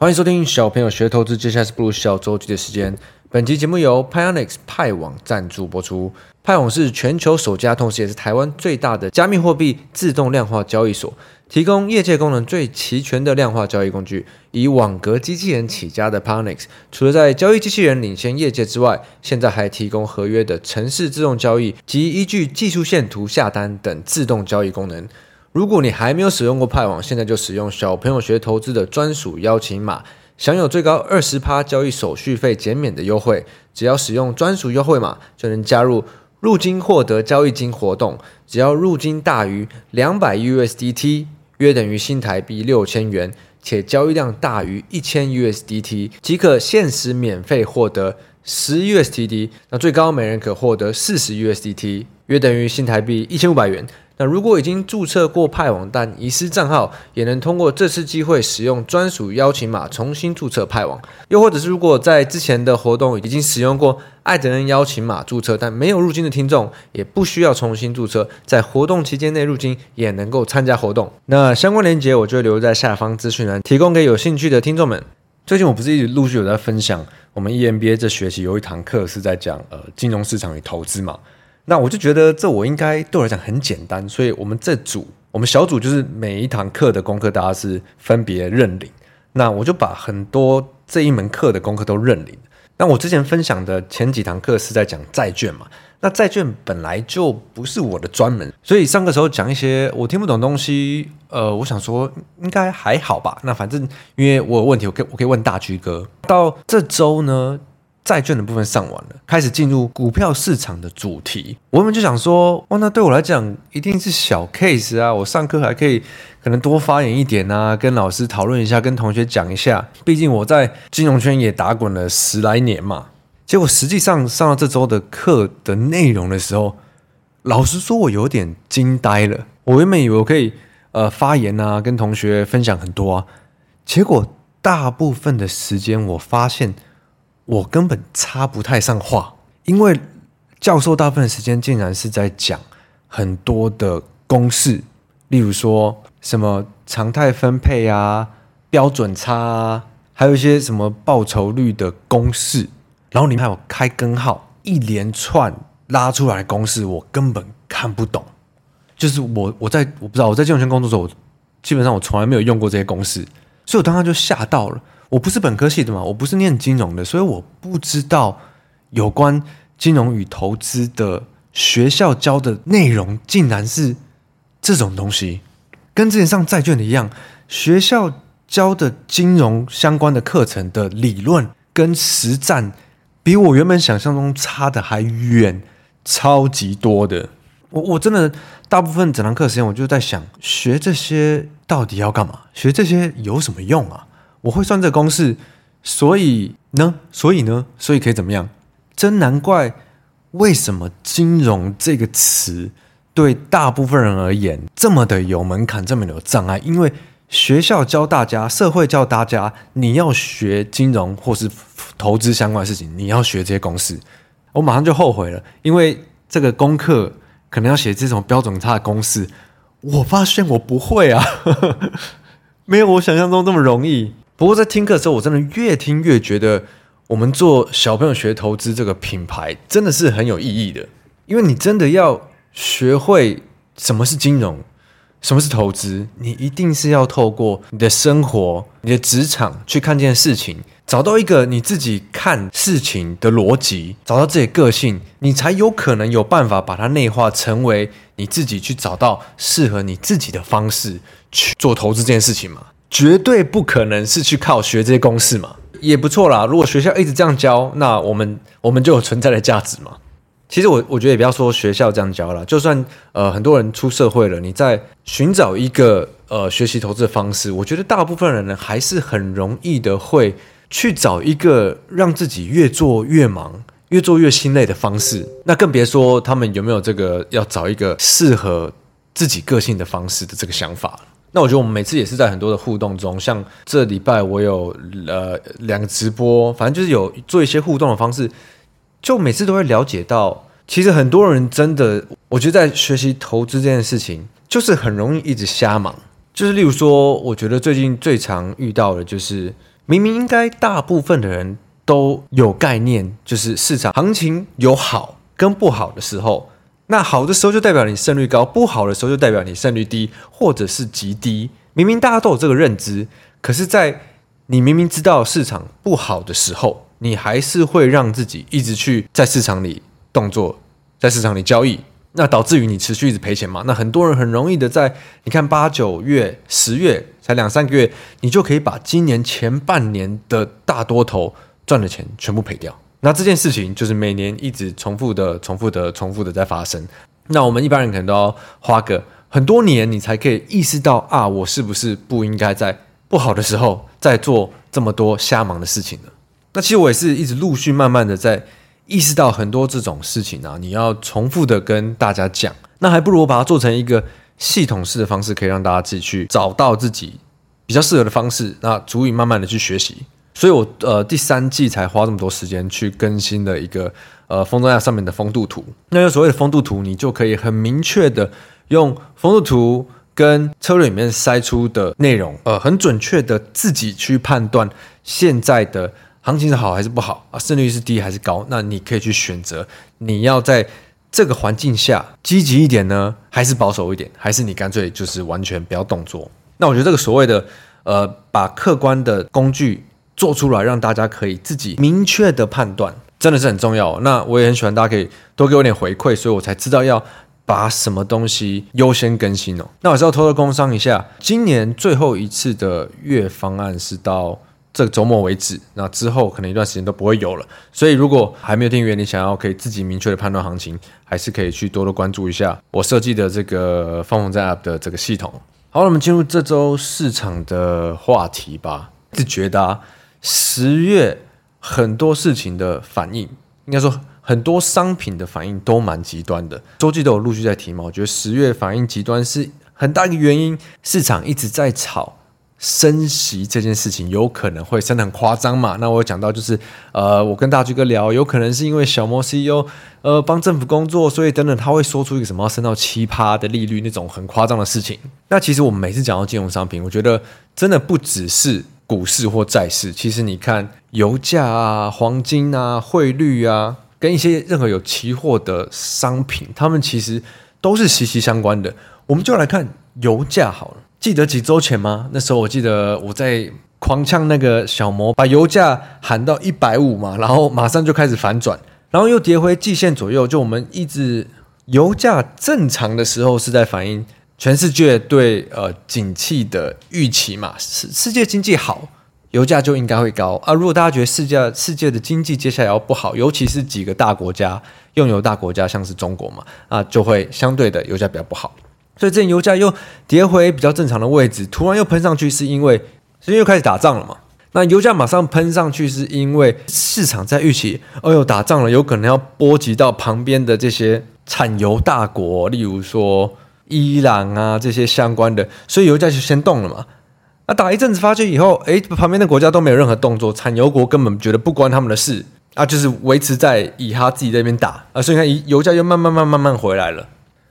欢迎收听小朋友学投资，接下来是步入小周期的时间。本期节目由 Pionex 派网赞助播出。派网是全球首家，同时也是台湾最大的加密货币自动量化交易所，提供业界功能最齐全的量化交易工具。以网格机器人起家的 Pionex，除了在交易机器人领先业界之外，现在还提供合约的城市自动交易及依据技术线图下单等自动交易功能。如果你还没有使用过派网，现在就使用小朋友学投资的专属邀请码，享有最高二十趴交易手续费减免的优惠。只要使用专属优惠码，就能加入入金获得交易金活动。只要入金大于两百 USDT，约等于新台币六千元，且交易量大于一千 USDT，即可限时免费获得十 USDT。那最高每人可获得四十 USDT，约等于新台币一千五百元。那如果已经注册过派网但遗失账号，也能通过这次机会使用专属邀请码重新注册派网。又或者是如果在之前的活动已经使用过艾德恩邀请码注册但没有入金的听众，也不需要重新注册，在活动期间内入金也能够参加活动。那相关链接我就留在下方资讯栏，提供给有兴趣的听众们。最近我不是一直陆续有在分享，我们 EMBA 这学期有一堂课是在讲呃金融市场与投资嘛。那我就觉得这我应该对我来讲很简单，所以我们这组我们小组就是每一堂课的功课大家是分别认领。那我就把很多这一门课的功课都认领。那我之前分享的前几堂课是在讲债券嘛，那债券本来就不是我的专门，所以上课时候讲一些我听不懂东西，呃，我想说应该还好吧。那反正因为我有问题，我可以我可以问大居哥。到这周呢，债券的部分上完了，开始进入股票市场的主题。我们就想说，哇，那对我来讲一定是小 case 啊！我上课还可以可能多发言一点啊，跟老师讨论一下，跟同学讲一下。毕竟我在金融圈也打滚了十来年嘛。结果实际上上到这周的课的内容的时候，老实说，我有点惊呆了。我原本以为我可以呃发言啊，跟同学分享很多啊，结果大部分的时间我发现。我根本插不太上话，因为教授大部分时间竟然是在讲很多的公式，例如说什么常态分配啊、标准差啊，还有一些什么报酬率的公式，然后里面还有开根号，一连串拉出来公式，我根本看不懂。就是我我在我不知道我在金融圈工作时候，我基本上我从来没有用过这些公式，所以我当时就吓到了。我不是本科系的嘛，我不是念金融的，所以我不知道有关金融与投资的学校教的内容竟然是这种东西，跟之前上债券的一样，学校教的金融相关的课程的理论跟实战，比我原本想象中差的还远，超级多的。我我真的大部分整堂课时间，我就在想，学这些到底要干嘛？学这些有什么用啊？我会算这个公式，所以呢，所以呢，所以可以怎么样？真难怪为什么金融这个词对大部分人而言这么的有门槛，这么有障碍。因为学校教大家，社会教大家，你要学金融或是投资相关的事情，你要学这些公式。我马上就后悔了，因为这个功课可能要写这种标准差的公式，我发现我不会啊，没有我想象中这么容易。不过在听课的时候，我真的越听越觉得，我们做小朋友学投资这个品牌真的是很有意义的。因为你真的要学会什么是金融，什么是投资，你一定是要透过你的生活、你的职场去看这件事情，找到一个你自己看事情的逻辑，找到自己个性，你才有可能有办法把它内化成为你自己去找到适合你自己的方式去做投资这件事情嘛。绝对不可能是去靠学这些公式嘛，也不错啦。如果学校一直这样教，那我们我们就有存在的价值嘛。其实我我觉得也不要说学校这样教了，就算呃很多人出社会了，你在寻找一个呃学习投资的方式，我觉得大部分人呢还是很容易的会去找一个让自己越做越忙、越做越心累的方式。那更别说他们有没有这个要找一个适合自己个性的方式的这个想法了。那我觉得我们每次也是在很多的互动中，像这礼拜我有呃两个直播，反正就是有做一些互动的方式，就每次都会了解到，其实很多人真的，我觉得在学习投资这件事情，就是很容易一直瞎忙。就是例如说，我觉得最近最常遇到的就是明明应该大部分的人都有概念，就是市场行情有好跟不好的时候，那好的时候就代表你胜率高，不好的时候就代表你胜率低，或者是极低。明明大家都有这个认知，可是，在你明明知道市场不好的时候，你还是会让自己一直去在市场里动作，在市场里交易，那导致于你持续一直赔钱嘛？那很多人很容易的在你看八九月、十月才两三个月，你就可以把今年前半年的大多头赚的钱全部赔掉。那这件事情就是每年一直重复的、重复的、重复的在发生。那我们一般人可能都要花个很多年，你才可以意识到啊，我是不是不应该在不好的时候再做这么多瞎忙的事情呢？那其实我也是一直陆续慢慢的在意识到很多这种事情啊，你要重复的跟大家讲，那还不如我把它做成一个系统式的方式，可以让大家自己去找到自己比较适合的方式，那足以慢慢的去学习。所以我呃第三季才花这么多时间去更新的一个呃风中线上面的风度图。那有所谓的风度图，你就可以很明确的用风度图跟策略里面筛出的内容，呃，很准确的自己去判断现在的。行情是好还是不好啊？胜率是低还是高？那你可以去选择，你要在这个环境下积极一点呢，还是保守一点？还是你干脆就是完全不要动作？那我觉得这个所谓的呃，把客观的工具做出来，让大家可以自己明确的判断，真的是很重要。那我也很喜欢大家可以多给我点回馈，所以我才知道要把什么东西优先更新哦。那我是要偷偷工商一下，今年最后一次的月方案是到。这个周末为止，那之后可能一段时间都不会有了。所以如果还没有订阅，你想要可以自己明确的判断行情，还是可以去多多关注一下我设计的这个放风站 App 的这个系统。好，我们进入这周市场的话题吧。是觉得啊，十月很多事情的反应，应该说很多商品的反应都蛮极端的。周记都有陆续在提嘛，我觉得十月反应极端是很大一个原因，市场一直在炒。升息这件事情有可能会升得很夸张嘛？那我有讲到就是，呃，我跟大巨哥聊，有可能是因为小摩 CEO 呃帮政府工作，所以等等他会说出一个什么要升到七趴的利率那种很夸张的事情。那其实我们每次讲到金融商品，我觉得真的不只是股市或债市，其实你看油价啊、黄金啊、汇率啊，跟一些任何有期货的商品，他们其实都是息息相关的。我们就来看油价好了。记得几周前吗？那时候我记得我在狂呛那个小摩，把油价喊到一百五嘛，然后马上就开始反转，然后又跌回季线左右。就我们一直油价正常的时候是在反映全世界对呃景气的预期嘛，世世界经济好，油价就应该会高啊。如果大家觉得世界世界的经济接下来要不好，尤其是几个大国家用油大国家，像是中国嘛，啊，就会相对的油价比较不好。所以，这油价又跌回比较正常的位置，突然又喷上去，是因为是因为又开始打仗了嘛？那油价马上喷上去，是因为市场在预期，哦哟，打仗了，有可能要波及到旁边的这些产油大国，例如说伊朗啊这些相关的，所以油价就先动了嘛。那打一阵子发觉以后，诶，旁边的国家都没有任何动作，产油国根本觉得不关他们的事啊，就是维持在以他自己那边打啊，所以你看，油价又慢慢慢慢慢慢回来了。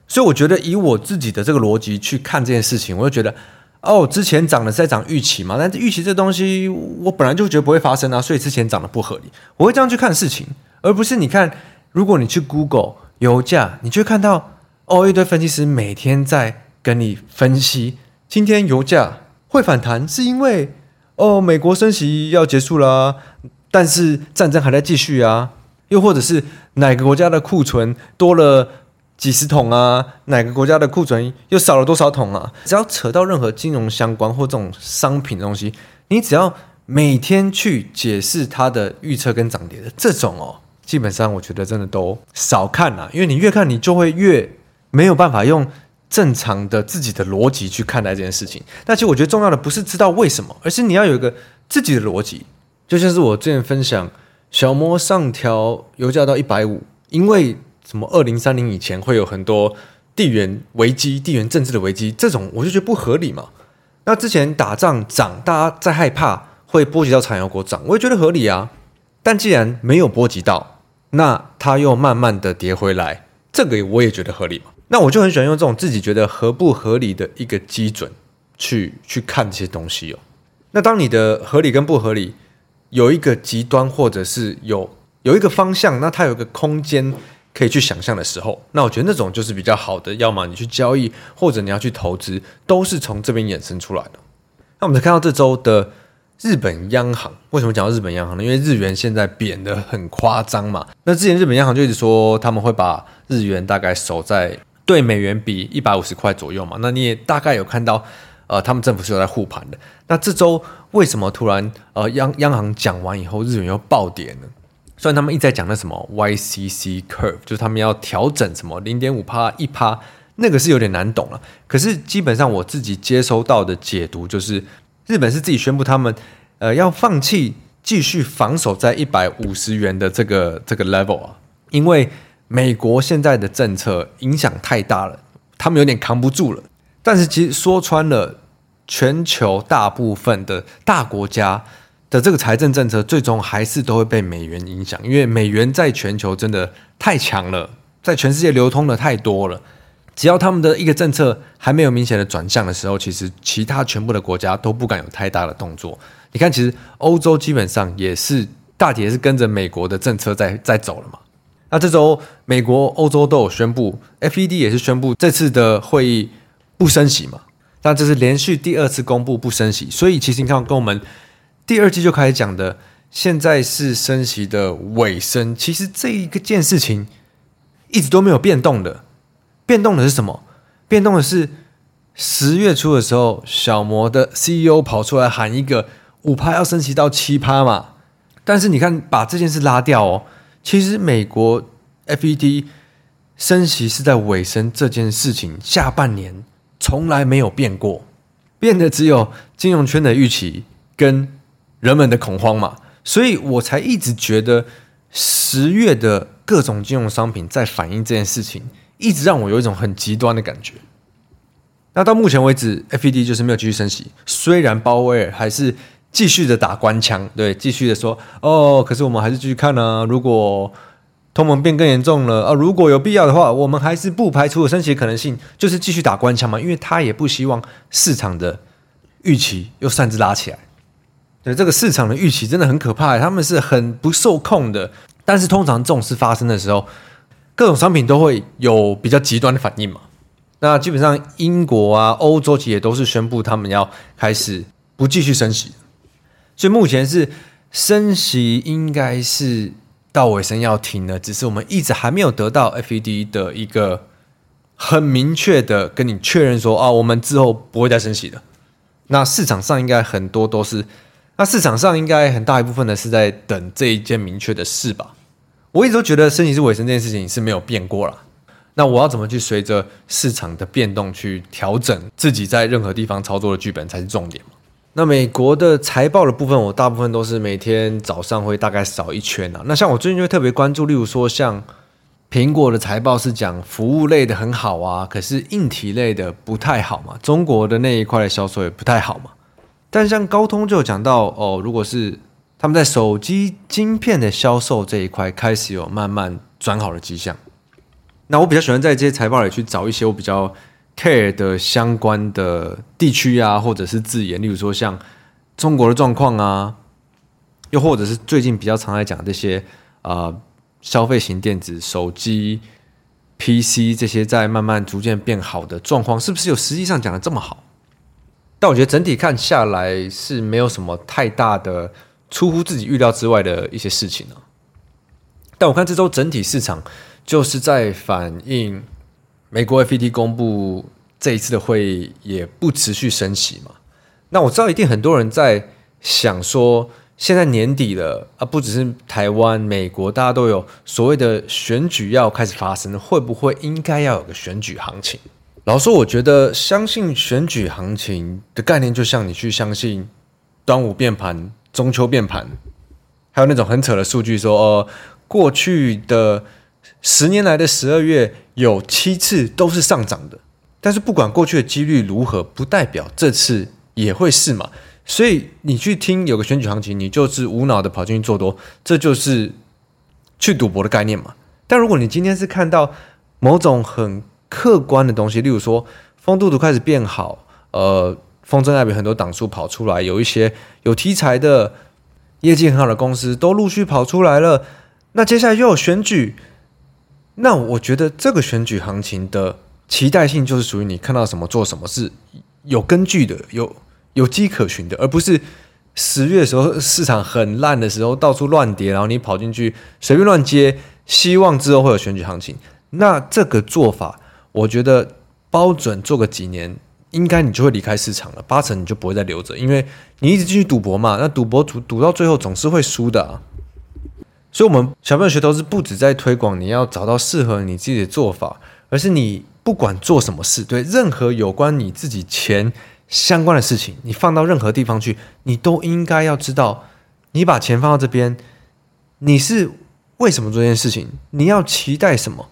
所以我觉得，以我自己的这个逻辑去看这件事情，我就觉得，哦，之前涨的是在涨预期嘛，但是预期这东西，我本来就觉得不会发生啊，所以之前涨的不合理，我会这样去看事情，而不是你看，如果你去 Google 油价，你就会看到，哦，一堆分析师每天在跟你分析，今天油价会反弹，是因为，哦，美国升息要结束了，但是战争还在继续啊，又或者是哪个国家的库存多了。几十桶啊？哪个国家的库存又少了多少桶啊？只要扯到任何金融相关或这种商品的东西，你只要每天去解释它的预测跟涨跌的这种哦，基本上我觉得真的都少看啊，因为你越看你就会越没有办法用正常的自己的逻辑去看待这件事情。但其实我觉得重要的不是知道为什么，而是你要有一个自己的逻辑。就像是我之前分享小摩上调油价到一百五，因为。什么？二零三零以前会有很多地缘危机、地缘政治的危机，这种我就觉得不合理嘛。那之前打仗涨，大家在害怕会波及到产油国涨，我也觉得合理啊。但既然没有波及到，那它又慢慢的跌回来，这个我也觉得合理嘛。那我就很喜欢用这种自己觉得合不合理的一个基准去去看这些东西哦。那当你的合理跟不合理有一个极端，或者是有有一个方向，那它有一个空间可以去想象的时候，那我觉得那种就是比较好的。要么你去交易，或者你要去投资，都是从这边衍生出来的。那我们再看到这周的日本央行，为什么讲到日本央行呢？因为日元现在贬得很夸张嘛。那之前日本央行就一直说他们会把日元大概守在对美元比一百五十块左右嘛。那你也大概有看到。呃，他们政府是有在护盘的。那这周为什么突然呃央央行讲完以后，日元又暴跌呢？虽然他们一直在讲那什么 YCC curve，就是他们要调整什么零点五趴一趴，那个是有点难懂了。可是基本上我自己接收到的解读就是，日本是自己宣布他们呃要放弃继续防守在一百五十元的这个这个 level 啊，因为美国现在的政策影响太大了，他们有点扛不住了。但是其实说穿了，全球大部分的大国家的这个财政政策，最终还是都会被美元影响，因为美元在全球真的太强了，在全世界流通的太多了。只要他们的一个政策还没有明显的转向的时候，其实其他全部的国家都不敢有太大的动作。你看，其实欧洲基本上也是大体也是跟着美国的政策在在走了嘛。那这周美国、欧洲都有宣布，FED 也是宣布这次的会议。不升息嘛？那这是连续第二次公布不升息，所以其实你看，跟我们第二季就开始讲的，现在是升息的尾声。其实这一个件事情一直都没有变动的，变动的是什么？变动的是十月初的时候，小摩的 CEO 跑出来喊一个五趴要升息到七趴嘛。但是你看，把这件事拉掉哦，其实美国 FED 升息是在尾声这件事情下半年。从来没有变过，变的只有金融圈的预期跟人们的恐慌嘛，所以我才一直觉得十月的各种金融商品在反映这件事情，一直让我有一种很极端的感觉。那到目前为止，FED 就是没有继续升息，虽然鲍威尔还是继续的打官腔，对，继续的说哦，可是我们还是继续看呢、如果。通膨变更严重了啊！如果有必要的话，我们还是不排除升息可能性，就是继续打官腔嘛，因为他也不希望市场的预期又擅自拉起来。对，这个市场的预期真的很可怕，他们是很不受控的。但是通常这种事发生的时候，各种商品都会有比较极端的反应嘛。那基本上英国啊、欧洲企业都是宣布他们要开始不继续升息，所以目前是升息应该是。到尾声要停了，只是我们一直还没有得到 FED 的一个很明确的跟你确认说啊，我们之后不会再升息的。那市场上应该很多都是，那市场上应该很大一部分的是在等这一件明确的事吧。我一直都觉得升息是尾声这件事情是没有变过了。那我要怎么去随着市场的变动去调整自己在任何地方操作的剧本才是重点嘛。那美国的财报的部分，我大部分都是每天早上会大概扫一圈啊。那像我最近就特别关注，例如说像苹果的财报是讲服务类的很好啊，可是硬体类的不太好嘛。中国的那一块的销售也不太好嘛。但像高通就有讲到哦，如果是他们在手机晶片的销售这一块开始有慢慢转好的迹象。那我比较喜欢在这些财报里去找一些我比较。Care 的相关的地区啊，或者是字眼，例如说像中国的状况啊，又或者是最近比较常来讲这些啊、呃、消费型电子、手机、PC 这些在慢慢逐渐变好的状况，是不是有实际上讲的这么好？但我觉得整体看下来是没有什么太大的出乎自己预料之外的一些事情啊。但我看这周整体市场就是在反映。美国 FED 公布这一次的会议也不持续升息嘛？那我知道一定很多人在想说，现在年底了啊，不只是台湾、美国，大家都有所谓的选举要开始发生，会不会应该要有个选举行情？老实说，我觉得相信选举行情的概念，就像你去相信端午变盘、中秋变盘，还有那种很扯的数据说，呃，过去的。十年来的十二月有七次都是上涨的，但是不管过去的几率如何，不代表这次也会是嘛。所以你去听有个选举行情，你就是无脑的跑进去做多，这就是去赌博的概念嘛。但如果你今天是看到某种很客观的东西，例如说，风度都开始变好，呃，风筝 App 很多档数跑出来，有一些有题材的、业绩很好的公司都陆续跑出来了。那接下来又有选举，那我觉得这个选举行情的期待性就是属于你看到什么做什么是有根据的、有有迹可循的，而不是十月的时候市场很烂的时候到处乱跌，然后你跑进去随便乱接，希望之后会有选举行情。那这个做法，我觉得包准做个几年，应该你就会离开市场了，八成你就不会再留着，因为你一直继续赌博嘛，那赌博赌赌到最后总是会输的。所以，我们小朋友学投资不止在推广你要找到适合你自己的做法，而是你不管做什么事，对任何有关你自己钱相关的事情，你放到任何地方去，你都应该要知道，你把钱放到这边，你是为什么做这件事情？你要期待什么？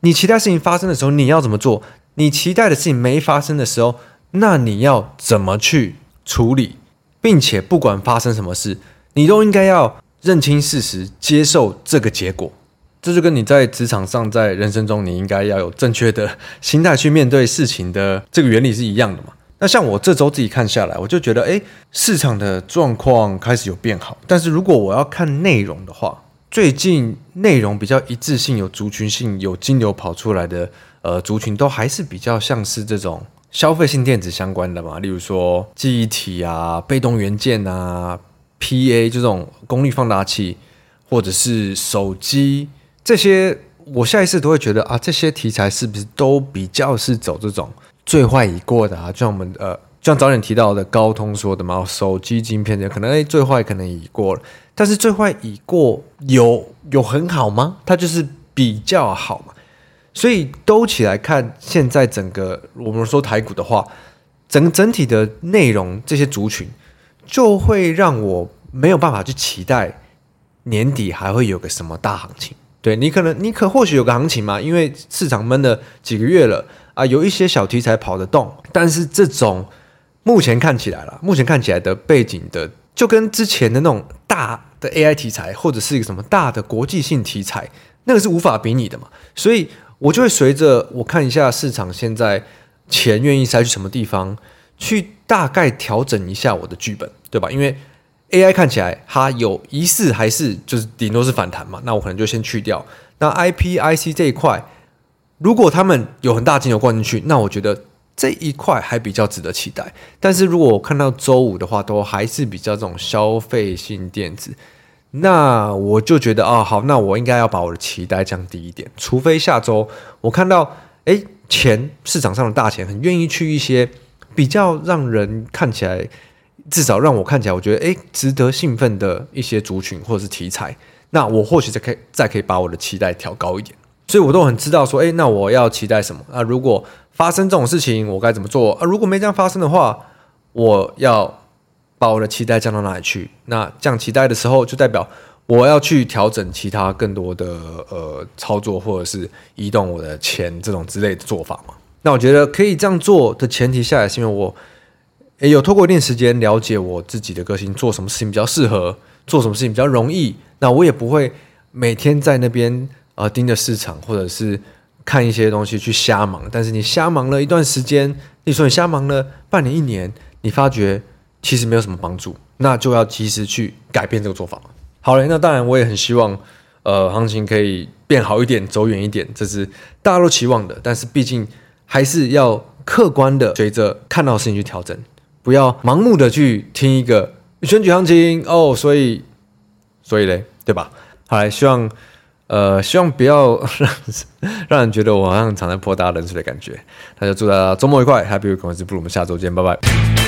你期待事情发生的时候，你要怎么做？你期待的事情没发生的时候，那你要怎么去处理？并且不管发生什么事，你都应该要。认清事实，接受这个结果，这就跟你在职场上，在人生中，你应该要有正确的心态去面对事情的这个原理是一样的嘛？那像我这周自己看下来，我就觉得，诶，市场的状况开始有变好。但是如果我要看内容的话，最近内容比较一致性、有族群性、有金流跑出来的，呃，族群都还是比较像是这种消费性电子相关的嘛，例如说记忆体啊、被动元件啊。PA 就这种功率放大器，或者是手机这些，我下意识都会觉得啊，这些题材是不是都比较是走这种最坏已过的啊？就像我们呃，就像早点提到的高通说的嘛，手机晶片的可能诶最坏可能已过了，但是最坏已过有有很好吗？它就是比较好嘛。所以兜起来看，现在整个我们说台股的话，整整体的内容这些族群。就会让我没有办法去期待年底还会有个什么大行情。对，你可能你可或许有个行情嘛，因为市场闷了几个月了啊，有一些小题材跑得动，但是这种目前看起来了，目前看起来的背景的，就跟之前的那种大的 AI 题材或者是一个什么大的国际性题材，那个是无法比拟的嘛，所以我就会随着我看一下市场现在钱愿意塞去什么地方。去大概调整一下我的剧本，对吧？因为 AI 看起来它有疑似还是就是顶多是反弹嘛，那我可能就先去掉。那 IPIC 这一块，如果他们有很大金额灌进去，那我觉得这一块还比较值得期待。但是如果我看到周五的话，都还是比较这种消费性电子，那我就觉得啊，好，那我应该要把我的期待降低一点，除非下周我看到诶，钱市场上的大钱很愿意去一些。比较让人看起来，至少让我看起来，我觉得诶，值得兴奋的一些族群或者是题材，那我或许再可以再可以把我的期待调高一点。所以我都很知道说，诶，那我要期待什么？啊，如果发生这种事情，我该怎么做？啊，如果没这样发生的话，我要把我的期待降到哪里去？那降期待的时候，就代表我要去调整其他更多的呃操作，或者是移动我的钱这种之类的做法嘛。那我觉得可以这样做的前提下也，是因为我也有透过一定时间了解我自己的个性，做什么事情比较适合，做什么事情比较容易。那我也不会每天在那边呃盯着市场，或者是看一些东西去瞎忙。但是你瞎忙了一段时间，你说你瞎忙了半年一年，你发觉其实没有什么帮助，那就要及时去改变这个做法。好嘞，那当然我也很希望呃行情可以变好一点，走远一点，这是大家都期望的。但是毕竟。还是要客观的随着看到事情去调整，不要盲目的去听一个选举行情哦，所以所以嘞，对吧？好来，希望呃希望不要让 让人觉得我好像常在泼大家冷水的感觉。那就祝大家周末愉快，Happy Weekend，不如我们下周见，拜拜。